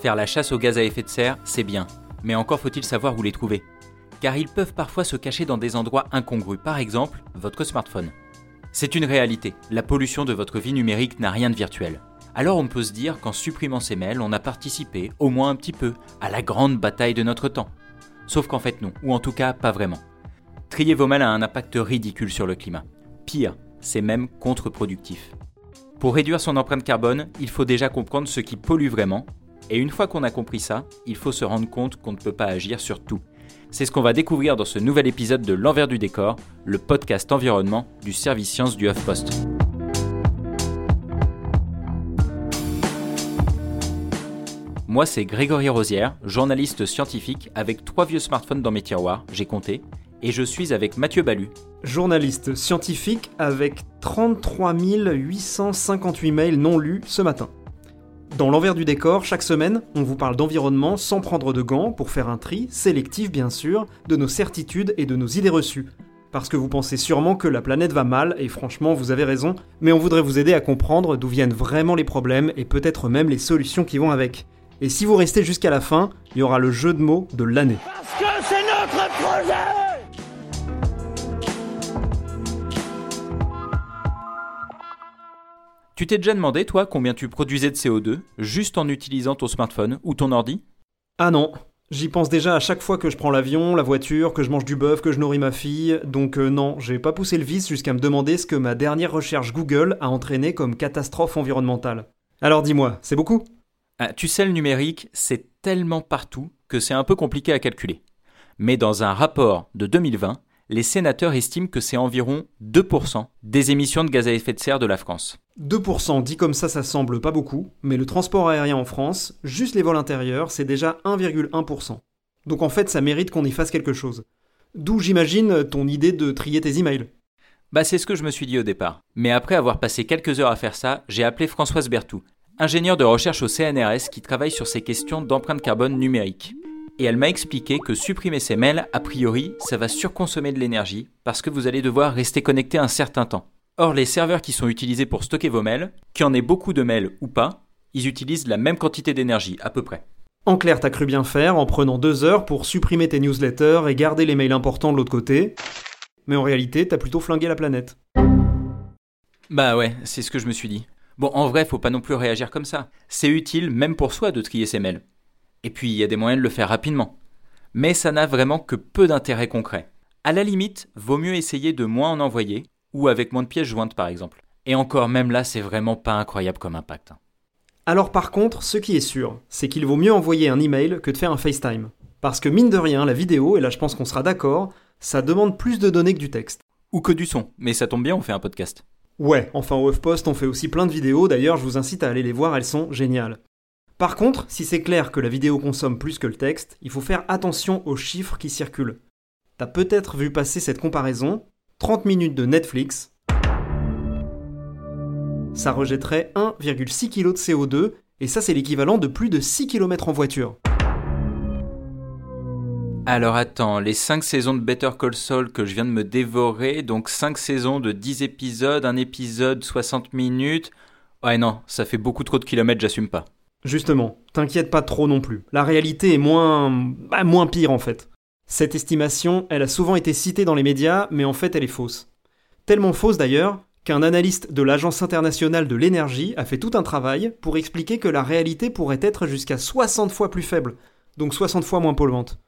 Faire la chasse aux gaz à effet de serre, c'est bien, mais encore faut-il savoir où les trouver. Car ils peuvent parfois se cacher dans des endroits incongrus, par exemple votre smartphone. C'est une réalité, la pollution de votre vie numérique n'a rien de virtuel. Alors on peut se dire qu'en supprimant ces mails, on a participé, au moins un petit peu, à la grande bataille de notre temps. Sauf qu'en fait non, ou en tout cas pas vraiment. Trier vos mails a un impact ridicule sur le climat. Pire, c'est même contre-productif. Pour réduire son empreinte carbone, il faut déjà comprendre ce qui pollue vraiment et une fois qu'on a compris ça, il faut se rendre compte qu'on ne peut pas agir sur tout. C'est ce qu'on va découvrir dans ce nouvel épisode de L'envers du décor, le podcast environnement du service science du HuffPost. Moi, c'est Grégory Rosière, journaliste scientifique avec trois vieux smartphones dans mes tiroirs, j'ai compté, et je suis avec Mathieu Balu. Journaliste scientifique avec 33 858 mails non lus ce matin. Dans l'envers du décor, chaque semaine, on vous parle d'environnement sans prendre de gants pour faire un tri, sélectif bien sûr, de nos certitudes et de nos idées reçues. Parce que vous pensez sûrement que la planète va mal, et franchement vous avez raison, mais on voudrait vous aider à comprendre d'où viennent vraiment les problèmes et peut-être même les solutions qui vont avec. Et si vous restez jusqu'à la fin, il y aura le jeu de mots de l'année. Parce que c'est notre projet Tu t'es déjà demandé, toi, combien tu produisais de CO2 juste en utilisant ton smartphone ou ton ordi? Ah non, J'y pense déjà à chaque fois que je prends l'avion, la voiture, que je mange du bœuf, que je nourris ma fille, donc euh, non, j'ai pas poussé le vice jusqu'à me demander ce que ma dernière recherche Google a entraîné comme catastrophe environnementale. Alors dis-moi, c'est beaucoup? Ah, Tu sais, le numérique, c'est tellement partout que c'est un peu compliqué à calculer. Mais dans un rapport de 2020, les sénateurs estiment que c'est environ 2% des émissions de gaz à effet de serre de la France. 2% dit comme ça, ça semble pas beaucoup, mais le transport aérien en France, juste les vols intérieurs, c'est déjà 1,1%. Donc en fait, ça mérite qu'on y fasse quelque chose. D'où j'imagine ton idée de trier tes emails. Bah c'est ce que je me suis dit au départ. Mais après avoir passé quelques heures à faire ça, j'ai appelé Françoise Bertou, ingénieure de recherche au CNRS qui travaille sur ces questions d'empreinte carbone numérique et elle m'a expliqué que supprimer ces mails, a priori, ça va surconsommer de l'énergie parce que vous allez devoir rester connecté un certain temps. Or, les serveurs qui sont utilisés pour stocker vos mails, qu'il y en ait beaucoup de mails ou pas, ils utilisent la même quantité d'énergie, à peu près. En clair, t'as cru bien faire en prenant deux heures pour supprimer tes newsletters et garder les mails importants de l'autre côté. Mais en réalité, t'as plutôt flingué la planète. Bah ouais, c'est ce que je me suis dit. Bon, en vrai, faut pas non plus réagir comme ça. C'est utile, même pour soi, de trier ses mails. Et puis il y a des moyens de le faire rapidement. Mais ça n'a vraiment que peu d'intérêt concret. À la limite, vaut mieux essayer de moins en envoyer, ou avec moins de pièces jointes par exemple. Et encore, même là, c'est vraiment pas incroyable comme impact. Alors par contre, ce qui est sûr, c'est qu'il vaut mieux envoyer un email que de faire un FaceTime. Parce que mine de rien, la vidéo, et là je pense qu'on sera d'accord, ça demande plus de données que du texte. Ou que du son, mais ça tombe bien, on fait un podcast. Ouais, enfin au HuffPost on fait aussi plein de vidéos, d'ailleurs je vous incite à aller les voir, elles sont géniales. Par contre, si c'est clair que la vidéo consomme plus que le texte, il faut faire attention aux chiffres qui circulent. T'as peut-être vu passer cette comparaison 30 minutes de Netflix, ça rejetterait 1,6 kg de CO2, et ça c'est l'équivalent de plus de 6 km en voiture. Alors attends, les 5 saisons de Better Call Saul que je viens de me dévorer, donc 5 saisons de 10 épisodes, un épisode 60 minutes. Ouais non, ça fait beaucoup trop de kilomètres, j'assume pas. Justement, t'inquiète pas trop non plus. La réalité est moins. Bah, moins pire en fait. Cette estimation, elle a souvent été citée dans les médias, mais en fait elle est fausse. Tellement fausse d'ailleurs qu'un analyste de l'Agence internationale de l'énergie a fait tout un travail pour expliquer que la réalité pourrait être jusqu'à 60 fois plus faible, donc 60 fois moins polluante.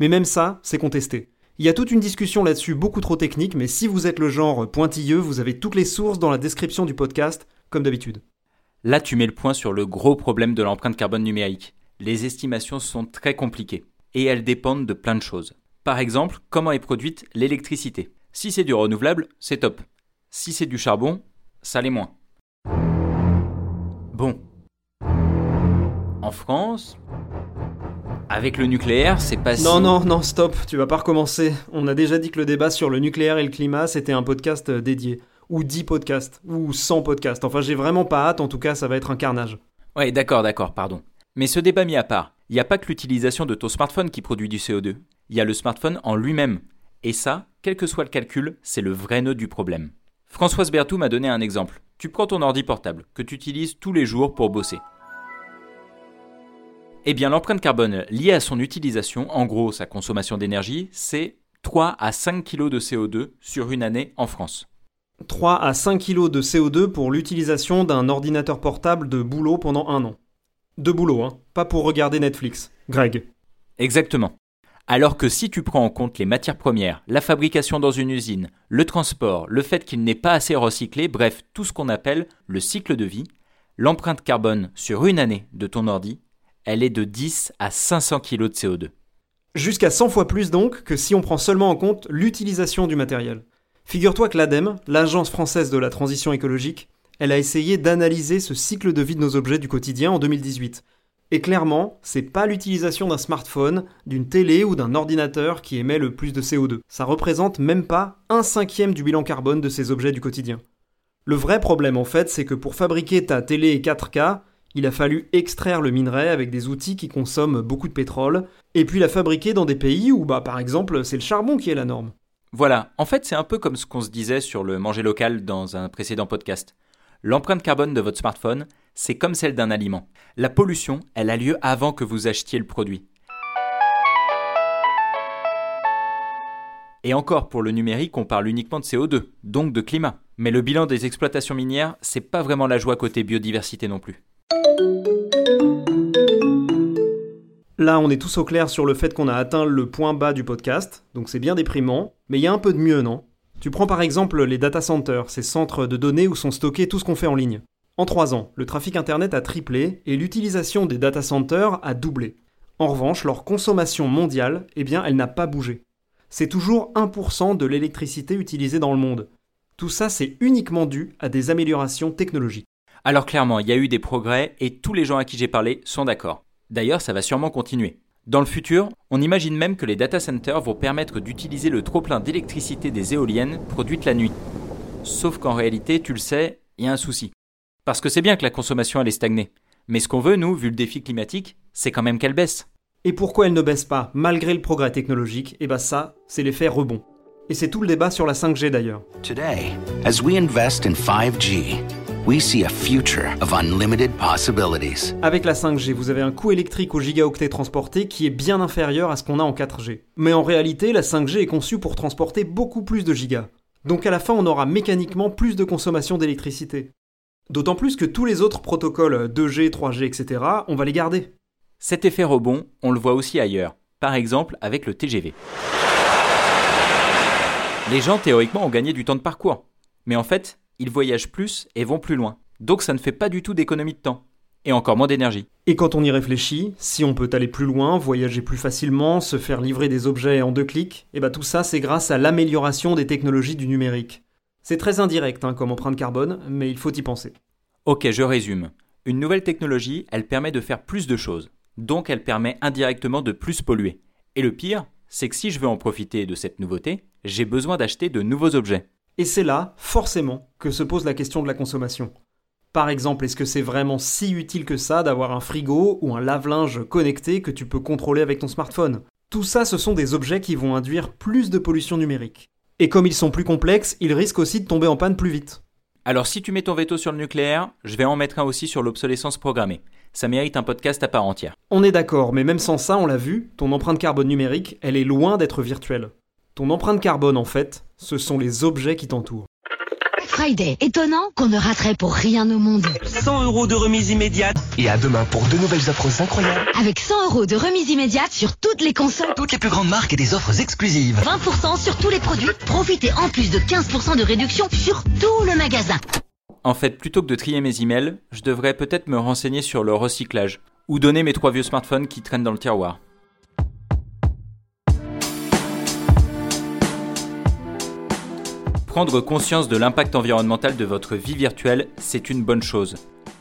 Mais même ça, c'est contesté. Il y a toute une discussion là-dessus beaucoup trop technique, mais si vous êtes le genre pointilleux, vous avez toutes les sources dans la description du podcast, comme d'habitude. Là, tu mets le point sur le gros problème de l'empreinte carbone numérique. les estimations sont très compliquées et elles dépendent de plein de choses. Par exemple, comment est produite l'électricité? Si c'est du renouvelable, c'est top. Si c'est du charbon, ça l'est moins. Bon. En France, avec le nucléaire, c'est pas si... Non, non, non, stop, tu vas pas recommencer. On a déjà dit que le débat sur le nucléaire et le climat, c'était un podcast euh, dédié. Ou 10 podcasts, ou 100 podcasts. Enfin, j'ai vraiment pas hâte, en tout cas, ça va être un carnage. Ouais, d'accord, d'accord, pardon. Mais ce débat mis à part, il n'y a pas que l'utilisation de ton smartphone qui produit du CO2. Il y a le smartphone en lui-même. Et ça, quel que soit le calcul, c'est le vrai nœud du problème. Françoise Berthoud m'a donné un exemple. Tu prends ton ordi portable, que tu utilises tous les jours pour bosser. Eh bien, l'empreinte carbone liée à son utilisation, en gros sa consommation d'énergie, c'est 3 à 5 kg de CO2 sur une année en France. 3 à 5 kg de CO2 pour l'utilisation d'un ordinateur portable de boulot pendant un an. De boulot, hein, pas pour regarder Netflix. Greg. Exactement. Alors que si tu prends en compte les matières premières, la fabrication dans une usine, le transport, le fait qu'il n'est pas assez recyclé, bref, tout ce qu'on appelle le cycle de vie, l'empreinte carbone sur une année de ton ordi elle est de 10 à 500 kg de CO2. Jusqu'à 100 fois plus donc que si on prend seulement en compte l'utilisation du matériel. Figure-toi que l'ADEME, l'Agence française de la transition écologique, elle a essayé d'analyser ce cycle de vie de nos objets du quotidien en 2018. Et clairement, c'est pas l'utilisation d'un smartphone, d'une télé ou d'un ordinateur qui émet le plus de CO2. Ça représente même pas un cinquième du bilan carbone de ces objets du quotidien. Le vrai problème en fait, c'est que pour fabriquer ta télé 4K, il a fallu extraire le minerai avec des outils qui consomment beaucoup de pétrole, et puis la fabriquer dans des pays où, bah, par exemple, c'est le charbon qui est la norme. Voilà, en fait c'est un peu comme ce qu'on se disait sur le manger local dans un précédent podcast. L'empreinte carbone de votre smartphone, c'est comme celle d'un aliment. La pollution, elle a lieu avant que vous achetiez le produit. Et encore, pour le numérique, on parle uniquement de CO2, donc de climat. Mais le bilan des exploitations minières, c'est pas vraiment la joie côté biodiversité non plus. Là, on est tous au clair sur le fait qu'on a atteint le point bas du podcast, donc c'est bien déprimant, mais il y a un peu de mieux, non? Tu prends par exemple les data centers, ces centres de données où sont stockés tout ce qu'on fait en ligne. En trois ans, le trafic Internet a triplé et l'utilisation des data centers a doublé. En revanche, leur consommation mondiale, eh bien, elle n'a pas bougé. C'est toujours 1% de l'électricité utilisée dans le monde. Tout ça, c'est uniquement dû à des améliorations technologiques. Alors clairement, il y a eu des progrès et tous les gens à qui j'ai parlé sont d'accord. D'ailleurs, ça va sûrement continuer. Dans le futur, on imagine même que les data centers vont permettre d'utiliser le trop-plein d'électricité des éoliennes produites la nuit. Sauf qu'en réalité, tu le sais, il y a un souci. Parce que c'est bien que la consommation allait stagner. Mais ce qu'on veut, nous, vu le défi climatique, c'est quand même qu'elle baisse. Et pourquoi elle ne baisse pas, malgré le progrès technologique? Eh bien ça, c'est l'effet rebond. Et c'est tout le débat sur la 5G d'ailleurs. Today, as we invest in 5G, we see a future of unlimited possibilities. Avec la 5G, vous avez un coût électrique au gigaoctet transporté qui est bien inférieur à ce qu'on a en 4G. Mais en réalité, la 5G est conçue pour transporter beaucoup plus de gigas. Donc à la fin, on aura mécaniquement plus de consommation d'électricité. D'autant plus que tous les autres protocoles 2G, 3G, etc., on va les garder. Cet effet rebond, on le voit aussi ailleurs. Par exemple avec le TGV. Les gens théoriquement ont gagné du temps de parcours. Mais en fait, ils voyagent plus et vont plus loin. Donc ça ne fait pas du tout d'économie de temps. Et encore moins d'énergie. Et quand on y réfléchit, si on peut aller plus loin, voyager plus facilement, se faire livrer des objets en deux clics, et bah tout ça c'est grâce à l'amélioration des technologies du numérique. C'est très indirect hein, comme empreinte carbone, mais il faut y penser. Ok, je résume. Une nouvelle technologie, elle permet de faire plus de choses. Donc elle permet indirectement de plus polluer. Et le pire, c'est que si je veux en profiter de cette nouveauté, j'ai besoin d'acheter de nouveaux objets. Et c'est là, forcément, que se pose la question de la consommation. Par exemple, est-ce que c'est vraiment si utile que ça d'avoir un frigo ou un lave-linge connecté que tu peux contrôler avec ton smartphone? Tout ça, ce sont des objets qui vont induire plus de pollution numérique. Et comme ils sont plus complexes, ils risquent aussi de tomber en panne plus vite. Alors si tu mets ton veto sur le nucléaire, je vais en mettre un aussi sur l'obsolescence programmée. Ça mérite un podcast à part entière. On est d'accord, mais même sans ça, on l'a vu, ton empreinte carbone numérique, elle est loin d'être virtuelle. Ton empreinte carbone, en fait, ce sont les objets qui t'entourent. Friday, étonnant qu'on ne raterait pour rien au monde. 100 euros de remise immédiate. Et à demain pour de nouvelles offres incroyables. Avec 100 euros de remise immédiate sur toutes les consoles. Toutes les plus grandes marques et des offres exclusives. 20% sur tous les produits. Profitez en plus de 15% de réduction sur tout le magasin. En fait, plutôt que de trier mes emails, je devrais peut-être me renseigner sur le recyclage. Ou donner mes trois vieux smartphones qui traînent dans le tiroir. Prendre conscience de l'impact environnemental de votre vie virtuelle, c'est une bonne chose.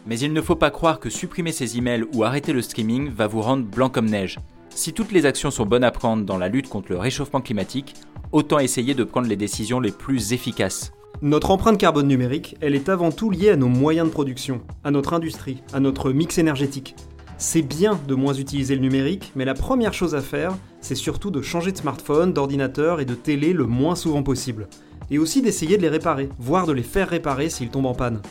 Mais il ne faut pas croire que supprimer ces emails ou arrêter le streaming va vous rendre blanc comme neige. Si toutes les actions sont bonnes à prendre dans la lutte contre le réchauffement climatique, autant essayer de prendre les décisions les plus efficaces. Notre empreinte carbone numérique, elle est avant tout liée à nos moyens de production, à notre industrie, à notre mix énergétique. C'est bien de moins utiliser le numérique, mais la première chose à faire, c'est surtout de changer de smartphone, d'ordinateur et de télé le moins souvent possible. Et aussi d'essayer de les réparer, voire de les faire réparer s'ils tombent en panne.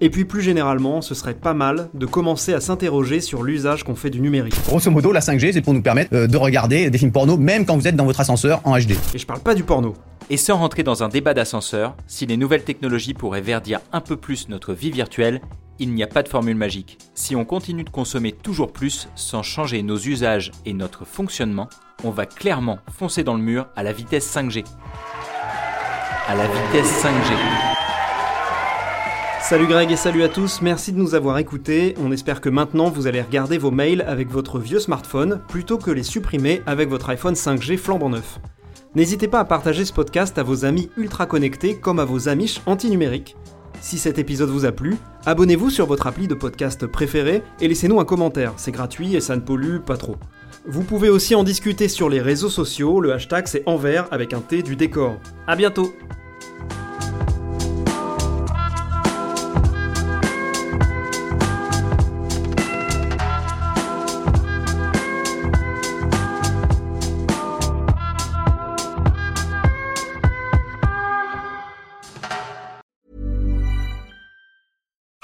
Et puis plus généralement, ce serait pas mal de commencer à s'interroger sur l'usage qu'on fait du numérique. Grosso modo, la 5G, c'est pour nous permettre euh, de regarder des films porno, même quand vous êtes dans votre ascenseur en HD. Et je parle pas du porno. Et sans rentrer dans un débat d'ascenseur, si les nouvelles technologies pourraient verdir un peu plus notre vie virtuelle, il n'y a pas de formule magique. Si on continue de consommer toujours plus sans changer nos usages et notre fonctionnement, on va clairement foncer dans le mur à la vitesse 5G. À la vitesse 5G. Salut Greg et salut à tous, merci de nous avoir écoutés. On espère que maintenant vous allez regarder vos mails avec votre vieux smartphone plutôt que les supprimer avec votre iPhone 5G flambant neuf. N'hésitez pas à partager ce podcast à vos amis ultra connectés comme à vos amiches anti-numériques. Si cet épisode vous a plu, abonnez-vous sur votre appli de podcast préféré et laissez-nous un commentaire, c'est gratuit et ça ne pollue pas trop. Vous pouvez aussi en discuter sur les réseaux sociaux, le hashtag c'est envers avec un T du décor. A bientôt